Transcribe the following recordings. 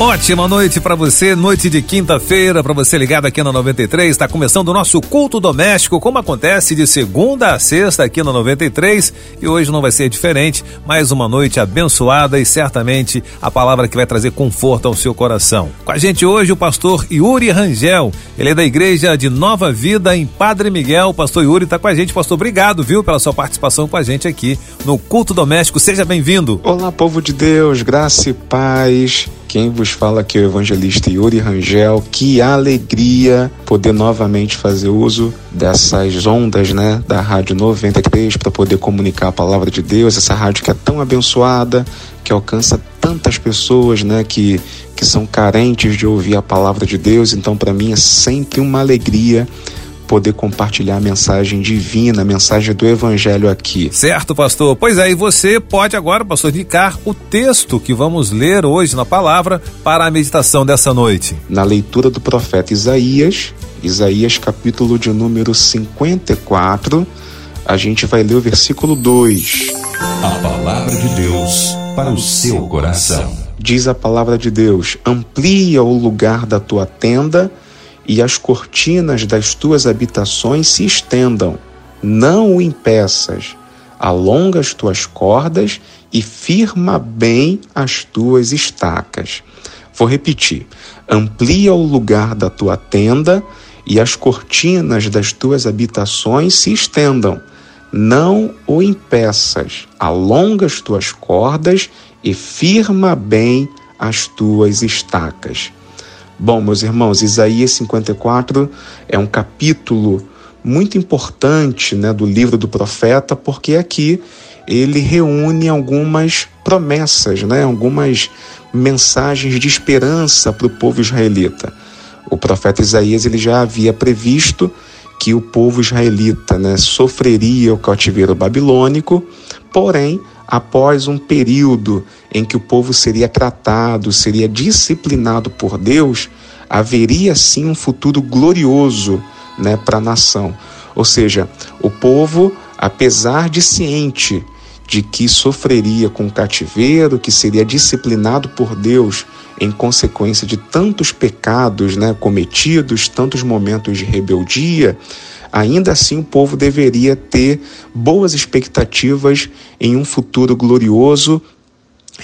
Ótima noite para você, noite de quinta-feira, para você ligado aqui na 93. Está começando o nosso culto doméstico, como acontece de segunda a sexta aqui na 93. E hoje não vai ser diferente, mais uma noite abençoada e certamente a palavra que vai trazer conforto ao seu coração. Com a gente hoje o pastor Yuri Rangel, ele é da igreja de Nova Vida em Padre Miguel. O pastor Yuri está com a gente, pastor. Obrigado, viu, pela sua participação com a gente aqui no culto doméstico. Seja bem-vindo. Olá, povo de Deus, graça e paz. Quem vos fala aqui é o evangelista Yuri Rangel. Que alegria poder novamente fazer uso dessas ondas, né, da Rádio 93 para poder comunicar a palavra de Deus, essa rádio que é tão abençoada, que alcança tantas pessoas, né, que que são carentes de ouvir a palavra de Deus. Então, para mim é sempre uma alegria poder compartilhar a mensagem divina, a mensagem do Evangelho aqui. Certo, pastor. Pois é, e você pode agora, pastor, indicar o texto que vamos ler hoje na palavra para a meditação dessa noite. Na leitura do profeta Isaías, Isaías capítulo de número 54, a gente vai ler o versículo 2. A palavra de Deus para o seu coração. Diz a palavra de Deus: amplia o lugar da tua tenda e as cortinas das tuas habitações se estendam. Não o impeças. Alonga as tuas cordas e firma bem as tuas estacas. Vou repetir. Amplia o lugar da tua tenda e as cortinas das tuas habitações se estendam. Não o impeças. Alonga as tuas cordas e firma bem as tuas estacas. Bom, meus irmãos, Isaías 54 é um capítulo muito importante né, do livro do profeta, porque aqui ele reúne algumas promessas, né, algumas mensagens de esperança para o povo israelita. O profeta Isaías ele já havia previsto que o povo israelita né, sofreria o cativeiro babilônico, porém, após um período em que o povo seria tratado, seria disciplinado por Deus, haveria sim um futuro glorioso né, para a nação. Ou seja, o povo, apesar de ciente de que sofreria com o cativeiro, que seria disciplinado por Deus em consequência de tantos pecados né, cometidos, tantos momentos de rebeldia, ainda assim o povo deveria ter boas expectativas em um futuro glorioso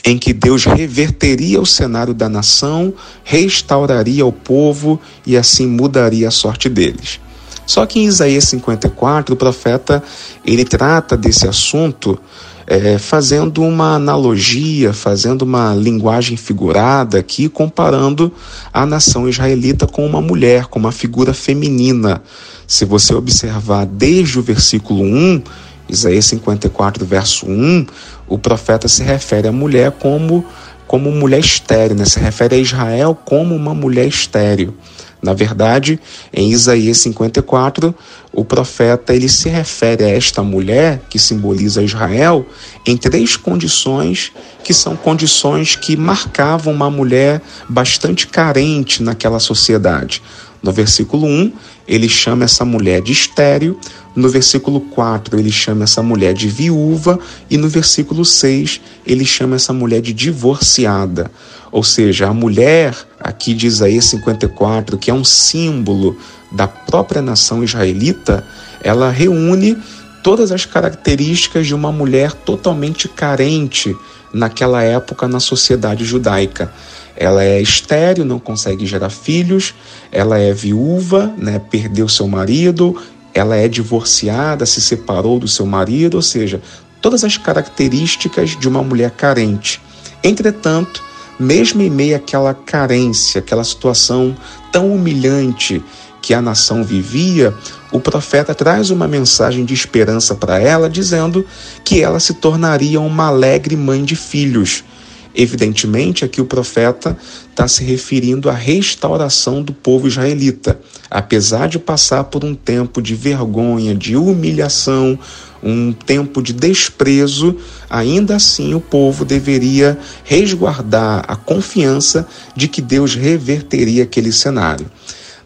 em que Deus reverteria o cenário da nação, restauraria o povo e assim mudaria a sorte deles. Só que em Isaías 54, o profeta ele trata desse assunto é, fazendo uma analogia, fazendo uma linguagem figurada aqui, comparando a nação israelita com uma mulher, com uma figura feminina. Se você observar desde o versículo 1, Isaías 54, verso 1, o profeta se refere à mulher como, como mulher estéreo, né? se refere a Israel como uma mulher estéreo. Na verdade, em Isaías 54, o profeta ele se refere a esta mulher que simboliza Israel em três condições que são condições que marcavam uma mulher bastante carente naquela sociedade. No versículo 1, ele chama essa mulher de estéreo, no versículo 4, ele chama essa mulher de viúva, e no versículo 6, ele chama essa mulher de divorciada. Ou seja, a mulher, aqui de Isaías 54, que é um símbolo da própria nação israelita, ela reúne todas as características de uma mulher totalmente carente naquela época na sociedade judaica. Ela é estéril, não consegue gerar filhos, ela é viúva, né, perdeu seu marido, ela é divorciada, se separou do seu marido, ou seja, todas as características de uma mulher carente. Entretanto, mesmo em meio àquela carência, aquela situação tão humilhante que a nação vivia, o profeta traz uma mensagem de esperança para ela, dizendo que ela se tornaria uma alegre mãe de filhos Evidentemente, aqui o profeta está se referindo à restauração do povo israelita. Apesar de passar por um tempo de vergonha, de humilhação, um tempo de desprezo, ainda assim o povo deveria resguardar a confiança de que Deus reverteria aquele cenário.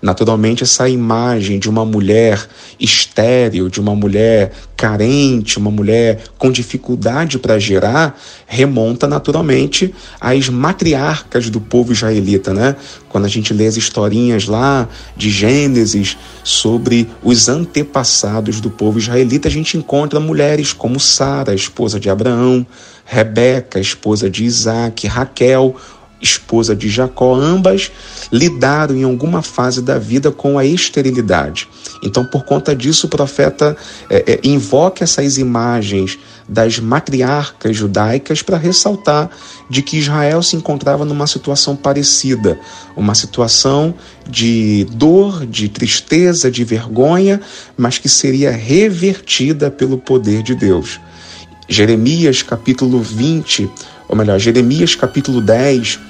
Naturalmente, essa imagem de uma mulher estéril, de uma mulher carente, uma mulher com dificuldade para gerar, remonta naturalmente às matriarcas do povo israelita, né? Quando a gente lê as historinhas lá de Gênesis sobre os antepassados do povo israelita, a gente encontra mulheres como Sara, esposa de Abraão, Rebeca, esposa de Isaac, Raquel, esposa de Jacó, ambas lidaram em alguma fase da vida com a esterilidade. Então, por conta disso, o profeta é, é, invoca essas imagens das matriarcas judaicas para ressaltar de que Israel se encontrava numa situação parecida, uma situação de dor, de tristeza, de vergonha, mas que seria revertida pelo poder de Deus. Jeremias capítulo 20, ou melhor, Jeremias capítulo 10,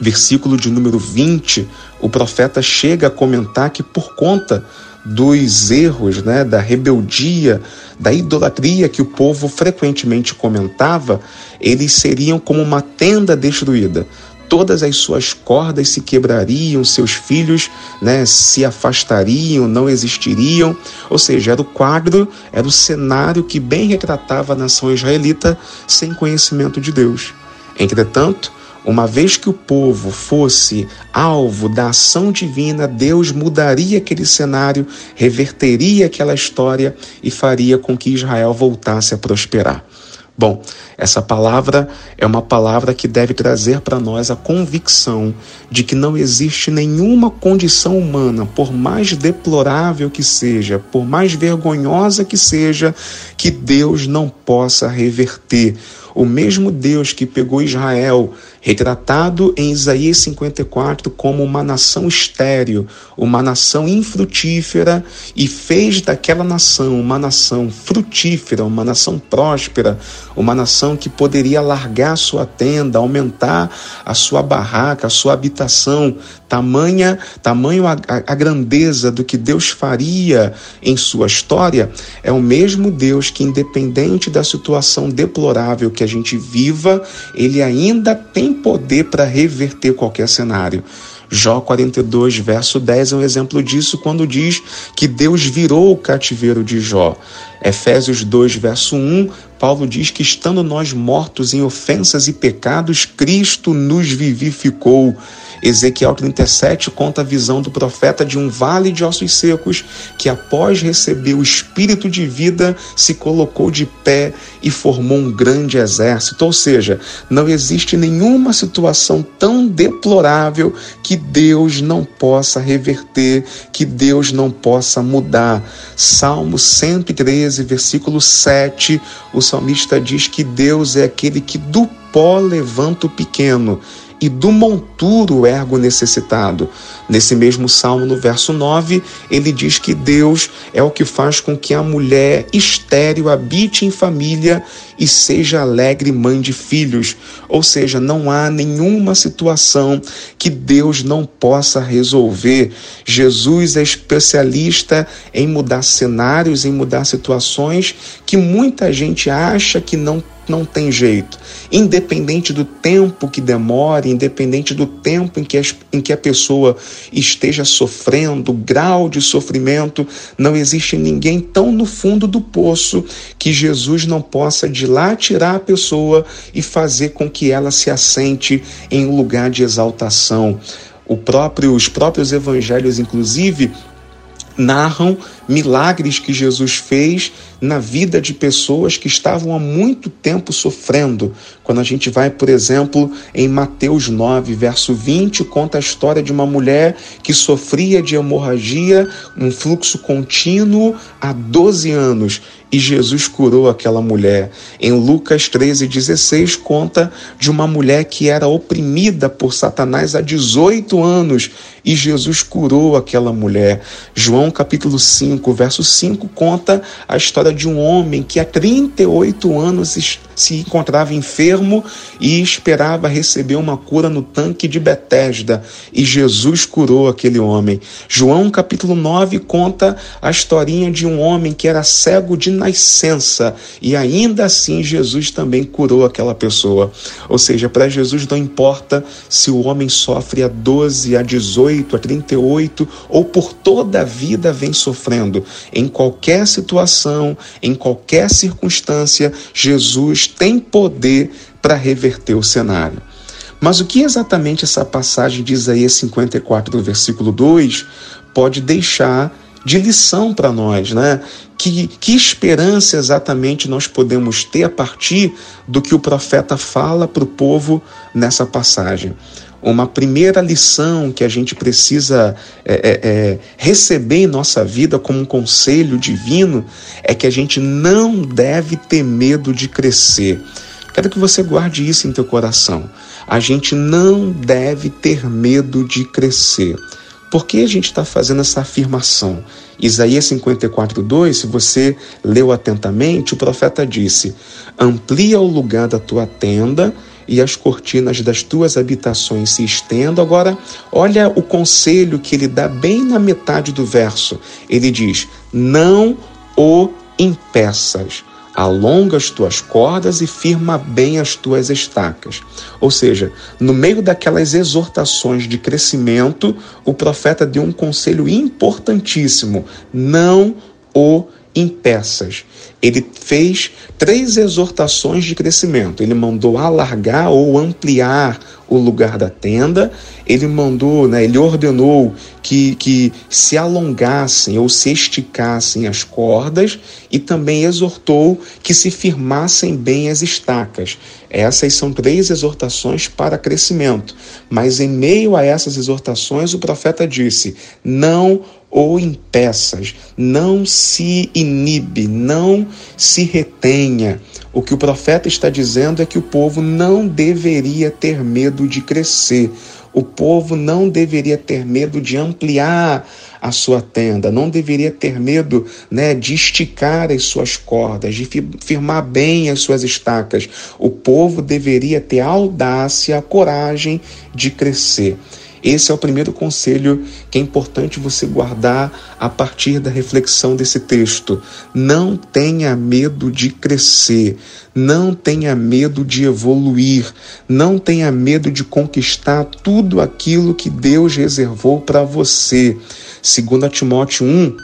versículo de número 20, o profeta chega a comentar que por conta dos erros, né, da rebeldia, da idolatria que o povo frequentemente comentava, eles seriam como uma tenda destruída. Todas as suas cordas se quebrariam, seus filhos né, se afastariam, não existiriam. Ou seja, era o quadro, era o cenário que bem retratava a nação israelita sem conhecimento de Deus. Entretanto, uma vez que o povo fosse alvo da ação divina, Deus mudaria aquele cenário, reverteria aquela história e faria com que Israel voltasse a prosperar. Bom, essa palavra é uma palavra que deve trazer para nós a convicção de que não existe nenhuma condição humana, por mais deplorável que seja, por mais vergonhosa que seja, que Deus não possa reverter o mesmo Deus que pegou Israel, retratado em Isaías 54 como uma nação estéril, uma nação infrutífera, e fez daquela nação uma nação frutífera, uma nação próspera, uma nação que poderia largar sua tenda, aumentar a sua barraca, a sua habitação, tamanha, tamanho a, a grandeza do que Deus faria em sua história, é o mesmo Deus que, independente da situação deplorável que a gente viva, ele ainda tem poder para reverter qualquer cenário. Jó 42, verso 10 é um exemplo disso quando diz que Deus virou o cativeiro de Jó. Efésios 2, verso 1, Paulo diz que estando nós mortos em ofensas e pecados, Cristo nos vivificou. Ezequiel 37 conta a visão do profeta de um vale de ossos secos que, após receber o espírito de vida, se colocou de pé e formou um grande exército. Ou seja, não existe nenhuma situação tão deplorável que Deus não possa reverter, que Deus não possa mudar. Salmo 113, versículo 7, o salmista diz que Deus é aquele que do pó levanta o pequeno e do monturo ergo necessitado. Nesse mesmo salmo, no verso 9, ele diz que Deus é o que faz com que a mulher estéril habite em família e seja alegre mãe de filhos. Ou seja, não há nenhuma situação que Deus não possa resolver. Jesus é especialista em mudar cenários, em mudar situações que muita gente acha que não não tem jeito. Independente do tempo que demore, independente do tempo em que, em que a pessoa esteja sofrendo, grau de sofrimento, não existe ninguém tão no fundo do poço que Jesus não possa de lá tirar a pessoa e fazer com que ela se assente em um lugar de exaltação. Próprio, os próprios evangelhos, inclusive, narram milagres que Jesus fez na vida de pessoas que estavam há muito tempo sofrendo. Quando a gente vai, por exemplo, em Mateus 9, verso 20, conta a história de uma mulher que sofria de hemorragia, um fluxo contínuo há 12 anos e Jesus curou aquela mulher. Em Lucas 13,16 conta de uma mulher que era oprimida por Satanás há 18 anos e Jesus curou aquela mulher. João capítulo 5, verso 5 conta a história de um homem que há 38 anos se encontrava enfermo e esperava receber uma cura no tanque de Betesda, e Jesus curou aquele homem. João capítulo 9 conta a historinha de um homem que era cego de nascença, e ainda assim Jesus também curou aquela pessoa. Ou seja, para Jesus não importa se o homem sofre a 12, a 18, a 38 ou por toda a vida vem sofrendo. Em qualquer situação, em qualquer circunstância, Jesus tem poder para reverter o cenário. Mas o que exatamente essa passagem de Isaías 54, versículo 2, pode deixar de lição para nós, né? Que, que esperança exatamente nós podemos ter a partir do que o profeta fala para o povo nessa passagem? Uma primeira lição que a gente precisa é, é, é, receber em nossa vida como um conselho divino é que a gente não deve ter medo de crescer. Quero que você guarde isso em teu coração. A gente não deve ter medo de crescer. Por que a gente está fazendo essa afirmação? Isaías 54, 2, se você leu atentamente, o profeta disse: Amplia o lugar da tua tenda e as cortinas das tuas habitações se estendam. Agora, olha o conselho que ele dá bem na metade do verso. Ele diz: Não o impeças. Alonga as tuas cordas e firma bem as tuas estacas. Ou seja, no meio daquelas exortações de crescimento, o profeta deu um conselho importantíssimo: não o impeças. Ele fez três exortações de crescimento. Ele mandou alargar ou ampliar o lugar da tenda, ele mandou, né, ele ordenou que, que se alongassem ou se esticassem as cordas e também exortou que se firmassem bem as estacas. Essas são três exortações para crescimento. Mas em meio a essas exortações, o profeta disse: não ou impeças, não se inibe, não se retenha. O que o profeta está dizendo é que o povo não deveria ter medo de crescer, o povo não deveria ter medo de ampliar a sua tenda, não deveria ter medo né, de esticar as suas cordas, de firmar bem as suas estacas. O povo deveria ter a audácia, a coragem de crescer. Esse é o primeiro conselho que é importante você guardar a partir da reflexão desse texto. Não tenha medo de crescer, não tenha medo de evoluir, não tenha medo de conquistar tudo aquilo que Deus reservou para você. Segundo Timóteo 1,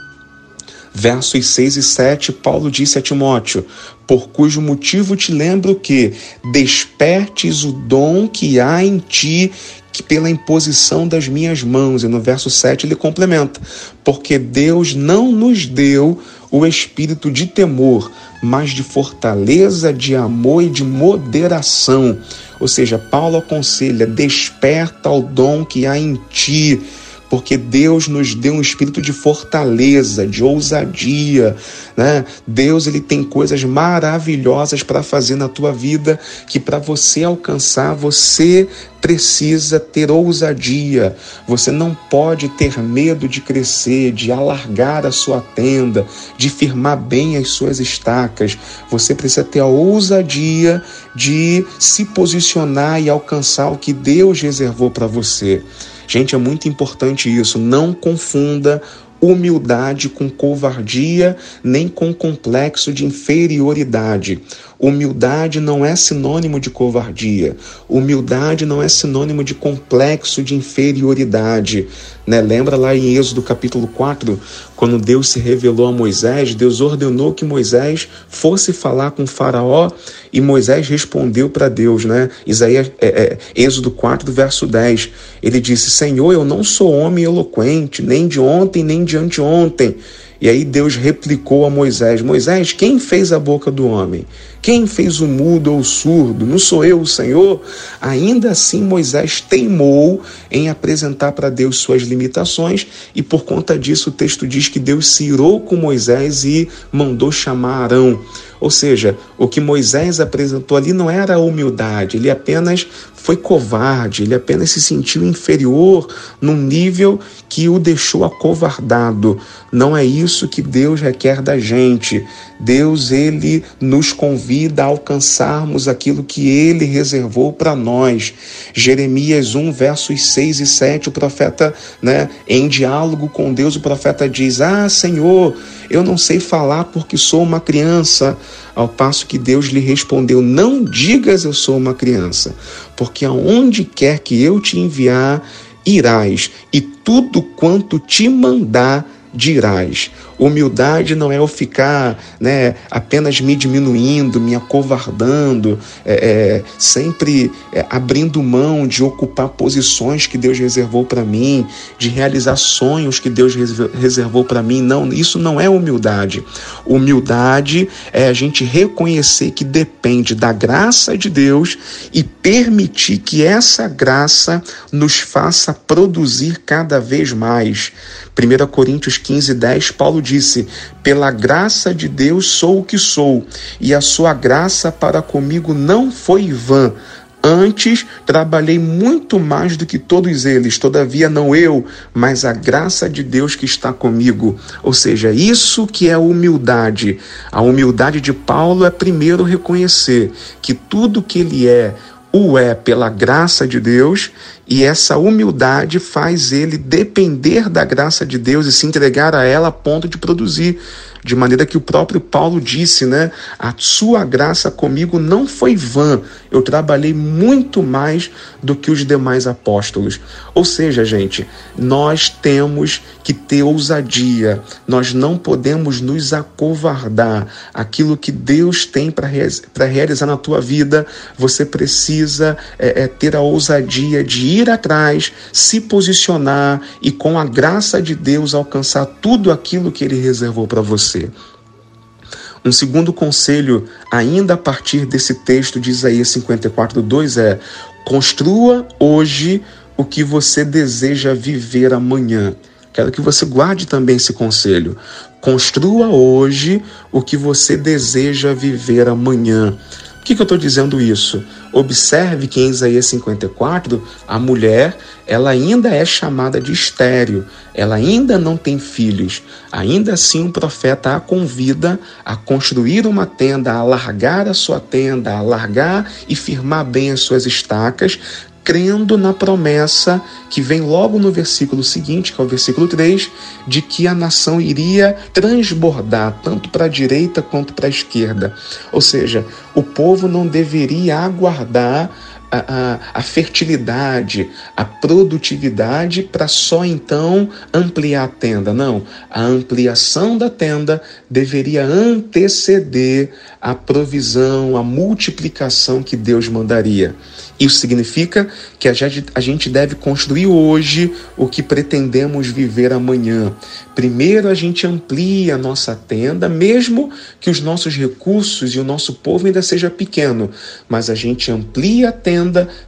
versos 6 e 7, Paulo disse a Timóteo: Por cujo motivo te lembro que despertes o dom que há em ti pela imposição das minhas mãos. E no verso 7 ele complementa: Porque Deus não nos deu o espírito de temor, mas de fortaleza, de amor e de moderação. Ou seja, Paulo aconselha: desperta o dom que há em ti porque Deus nos deu um espírito de fortaleza, de ousadia, né? Deus ele tem coisas maravilhosas para fazer na tua vida que para você alcançar você precisa ter ousadia. Você não pode ter medo de crescer, de alargar a sua tenda, de firmar bem as suas estacas. Você precisa ter a ousadia de se posicionar e alcançar o que Deus reservou para você. Gente, é muito importante isso. Não confunda humildade com covardia, nem com complexo de inferioridade. Humildade não é sinônimo de covardia. Humildade não é sinônimo de complexo de inferioridade. Né? Lembra lá em Êxodo capítulo 4, quando Deus se revelou a Moisés, Deus ordenou que Moisés fosse falar com Faraó e Moisés respondeu para Deus, né? Isaías, é, é, Êxodo 4, verso 10. Ele disse: Senhor, eu não sou homem eloquente, nem de ontem, nem de anteontem e aí Deus replicou a Moisés: Moisés, quem fez a boca do homem? Quem fez o mudo ou o surdo? Não sou eu, o Senhor? Ainda assim, Moisés teimou em apresentar para Deus suas limitações, e por conta disso o texto diz que Deus se irou com Moisés e mandou chamar Arão. Ou seja, o que Moisés apresentou ali não era humildade, ele apenas foi covarde, ele apenas se sentiu inferior num nível que o deixou acovardado. Não é isso que Deus requer da gente. Deus ele nos convida a alcançarmos aquilo que ele reservou para nós. Jeremias 1 versos 6 e 7, o profeta, né, em diálogo com Deus, o profeta diz: "Ah, Senhor, eu não sei falar porque sou uma criança". Ao passo que Deus lhe respondeu: Não digas eu sou uma criança, porque aonde quer que eu te enviar, irás, e tudo quanto te mandar, dirás. Humildade não é eu ficar né, apenas me diminuindo, me acovardando, é, é, sempre é, abrindo mão de ocupar posições que Deus reservou para mim, de realizar sonhos que Deus reservou para mim. Não, isso não é humildade. Humildade é a gente reconhecer que depende da graça de Deus e permitir que essa graça nos faça produzir cada vez mais. 1 Coríntios 15, 10, Paulo disse: Pela graça de Deus sou o que sou, e a sua graça para comigo não foi vã. Antes trabalhei muito mais do que todos eles, todavia não eu, mas a graça de Deus que está comigo. Ou seja, isso que é humildade. A humildade de Paulo é primeiro reconhecer que tudo que ele é, o é pela graça de Deus e essa humildade faz ele depender da graça de Deus e se entregar a ela a ponto de produzir de maneira que o próprio Paulo disse, né? A sua graça comigo não foi vã, eu trabalhei muito mais do que os demais apóstolos. Ou seja, gente, nós temos que ter ousadia, nós não podemos nos acovardar. Aquilo que Deus tem para realizar na tua vida, você precisa é, é, ter a ousadia de ir atrás, se posicionar e, com a graça de Deus, alcançar tudo aquilo que Ele reservou para você. Um segundo conselho, ainda a partir desse texto de Isaías 54, 2 é: construa hoje o que você deseja viver amanhã. Quero que você guarde também esse conselho. Construa hoje o que você deseja viver amanhã que, que eu estou dizendo isso? Observe que em Isaías 54, a mulher ela ainda é chamada de estéreo, ela ainda não tem filhos. Ainda assim, o profeta a convida a construir uma tenda, a alargar a sua tenda, a alargar e firmar bem as suas estacas, crendo na promessa que vem logo no versículo seguinte, que é o versículo 3, de que a nação iria transbordar tanto para a direita quanto para a esquerda. Ou seja, o povo não deveria aguardar a, a, a, fertilidade, a produtividade para só então ampliar a tenda. Não, a ampliação da tenda deveria anteceder a provisão, a multiplicação que Deus mandaria. Isso significa que a gente, deve construir hoje o que pretendemos viver amanhã. Primeiro, a gente amplia a nossa tenda, mesmo que os nossos recursos e o nosso povo ainda seja pequeno, mas a gente amplia a tenda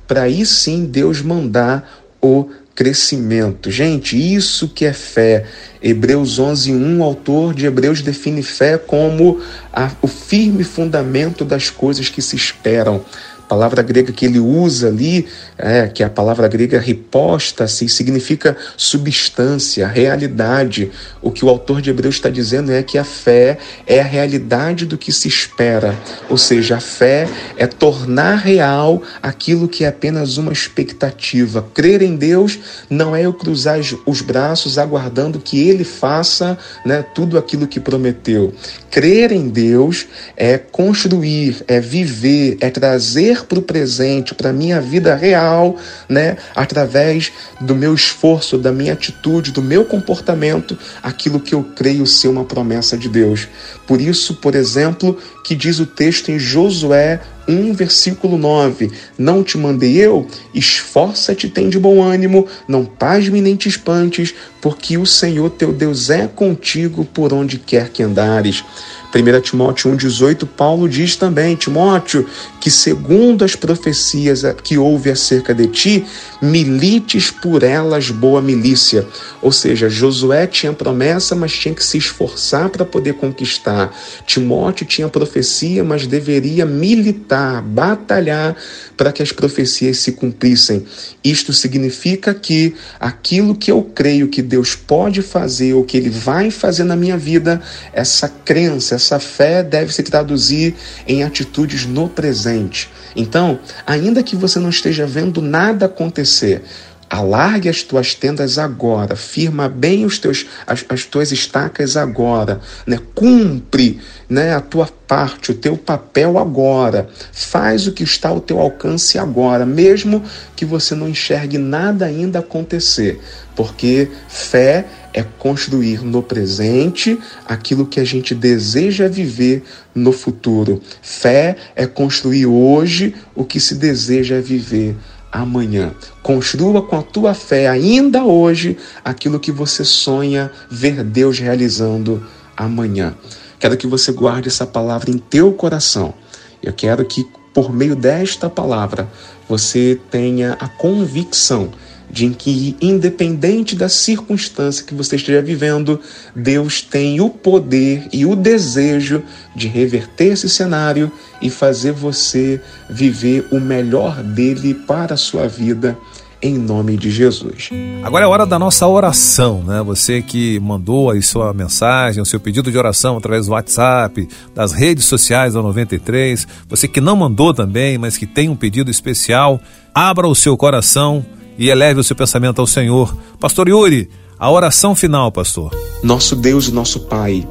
para aí sim Deus mandar o crescimento. Gente, isso que é fé. Hebreus 11:1, o autor de Hebreus define fé como a, o firme fundamento das coisas que se esperam palavra grega que ele usa ali, é, que é a palavra grega riposta, assim, significa substância, realidade. O que o autor de Hebreus está dizendo é que a fé é a realidade do que se espera, ou seja, a fé é tornar real aquilo que é apenas uma expectativa. Crer em Deus não é eu cruzar os braços aguardando que Ele faça né, tudo aquilo que prometeu. Crer em Deus é construir, é viver, é trazer para o presente, para a minha vida real, né, através do meu esforço, da minha atitude, do meu comportamento, aquilo que eu creio ser uma promessa de Deus. Por isso, por exemplo, que diz o texto em Josué 1, versículo 9: Não te mandei eu? Esforça-te, tem de bom ânimo, não pasme nem te espantes, porque o Senhor teu Deus é contigo por onde quer que andares. 1 Timóteo 1,18, Paulo diz também: Timóteo, que segundo as profecias que houve acerca de ti, milites por elas boa milícia. Ou seja, Josué tinha promessa, mas tinha que se esforçar para poder conquistar. Timóteo tinha profecia, mas deveria militar, batalhar para que as profecias se cumprissem. Isto significa que aquilo que eu creio que Deus pode fazer ou que Ele vai fazer na minha vida, essa crença, essa fé deve se traduzir em atitudes no presente. Então, ainda que você não esteja vendo nada acontecer, Alargue as tuas tendas agora, firma bem os teus, as, as tuas estacas agora, né? cumpre né, a tua parte, o teu papel agora, faz o que está ao teu alcance agora, mesmo que você não enxergue nada ainda acontecer, porque fé é construir no presente aquilo que a gente deseja viver no futuro. Fé é construir hoje o que se deseja viver amanhã. Construa com a tua fé ainda hoje aquilo que você sonha ver Deus realizando amanhã. Quero que você guarde essa palavra em teu coração. Eu quero que por meio desta palavra você tenha a convicção de que, independente da circunstância que você esteja vivendo, Deus tem o poder e o desejo de reverter esse cenário e fazer você viver o melhor dele para a sua vida em nome de Jesus. Agora é hora da nossa oração, né? Você que mandou aí sua mensagem, o seu pedido de oração através do WhatsApp, das redes sociais da 93, você que não mandou também, mas que tem um pedido especial, abra o seu coração e eleve o seu pensamento ao Senhor. Pastor Yuri, a oração final, pastor. Nosso Deus e nosso Pai,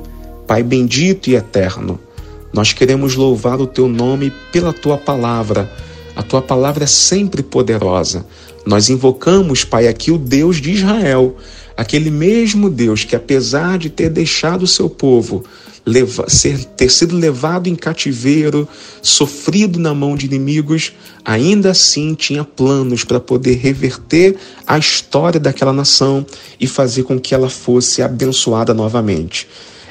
Pai bendito e eterno, nós queremos louvar o teu nome pela tua palavra. A tua palavra é sempre poderosa. Nós invocamos, Pai, aqui o Deus de Israel, aquele mesmo Deus que, apesar de ter deixado o seu povo leva, ser, ter sido levado em cativeiro, sofrido na mão de inimigos, ainda assim tinha planos para poder reverter a história daquela nação e fazer com que ela fosse abençoada novamente.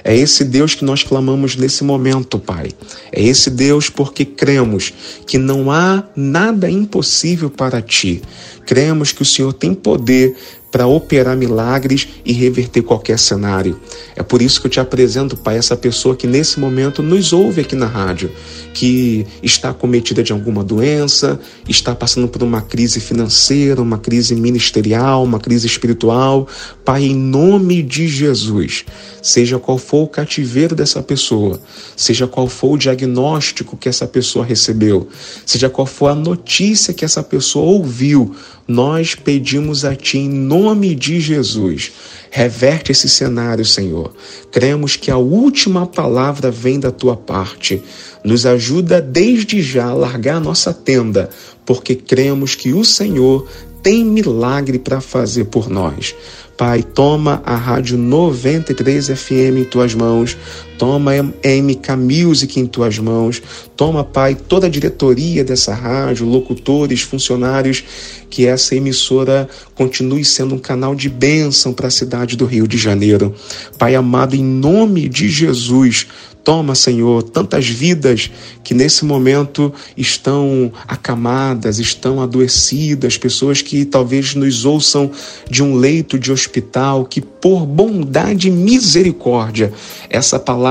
É esse Deus que nós clamamos nesse momento, Pai. É esse Deus porque cremos que não há nada impossível para ti. Cremos que o Senhor tem poder para operar milagres e reverter qualquer cenário. É por isso que eu te apresento, Pai, essa pessoa que nesse momento nos ouve aqui na rádio, que está cometida de alguma doença, está passando por uma crise financeira, uma crise ministerial, uma crise espiritual. Pai, em nome de Jesus, seja qual for o cativeiro dessa pessoa, seja qual for o diagnóstico que essa pessoa recebeu, seja qual for a notícia que essa pessoa ouviu, nós pedimos a Ti em nome de Jesus. Reverte esse cenário, Senhor. Cremos que a última palavra vem da Tua parte. Nos ajuda desde já a largar a nossa tenda, porque cremos que o Senhor tem milagre para fazer por nós. Pai, toma a Rádio 93 FM em tuas mãos, toma MK Music em tuas mãos, toma, Pai, toda a diretoria dessa rádio, locutores, funcionários, que essa emissora continue sendo um canal de bênção para a cidade do Rio de Janeiro. Pai amado, em nome de Jesus, Toma, Senhor, tantas vidas que nesse momento estão acamadas, estão adoecidas, pessoas que talvez nos ouçam de um leito de hospital, que por bondade e misericórdia, essa palavra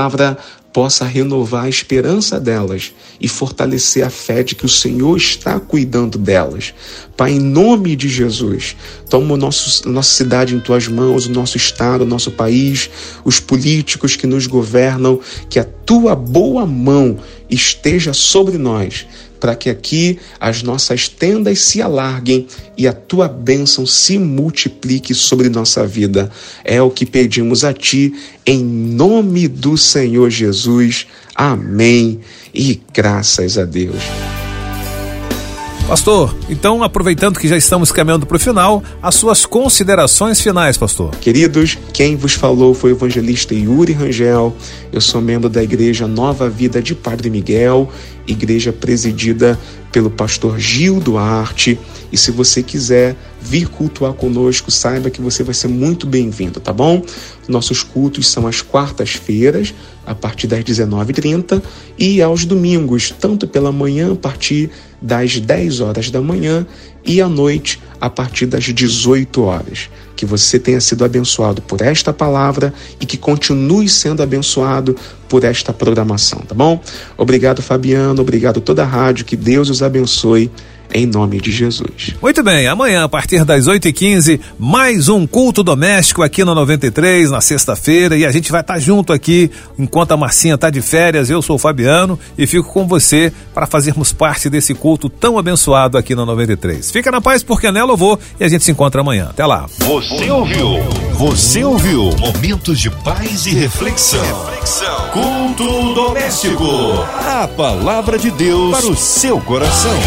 possa renovar a esperança delas e fortalecer a fé de que o Senhor está cuidando delas. Pai, em nome de Jesus, toma nosso, nossa cidade em tuas mãos, o nosso estado, o nosso país, os políticos que nos governam, que a tua boa mão esteja sobre nós para que aqui as nossas tendas se alarguem e a tua bênção se multiplique sobre nossa vida. É o que pedimos a ti, em nome do Senhor Jesus. Amém. E graças a Deus. Pastor, então aproveitando que já estamos caminhando para o final, as suas considerações finais, pastor. Queridos, quem vos falou foi o evangelista Yuri Rangel. Eu sou membro da Igreja Nova Vida de Padre Miguel, igreja presidida pelo pastor Gil Duarte. E se você quiser vir cultuar conosco, saiba que você vai ser muito bem-vindo, tá bom? Nossos cultos são às quartas-feiras, a partir das 19h30, e aos domingos, tanto pela manhã, a partir das 10 horas da manhã, e à noite, a partir das 18 horas. Que você tenha sido abençoado por esta palavra e que continue sendo abençoado por esta programação, tá bom? Obrigado, Fabiano, obrigado toda a rádio, que Deus os abençoe em nome de Jesus. Muito bem, amanhã a partir das 8h15, mais um culto doméstico aqui no 93, na sexta-feira, e a gente vai estar tá junto aqui enquanto a Marcinha está de férias. Eu sou o Fabiano e fico com você para fazermos parte desse culto tão abençoado aqui no 93. Fica na paz porque nela eu vou e a gente se encontra amanhã. Até lá. Você ouviu? Você ouviu? Momentos de paz e reflexão. reflexão. Culto doméstico. A palavra de Deus para o seu coração.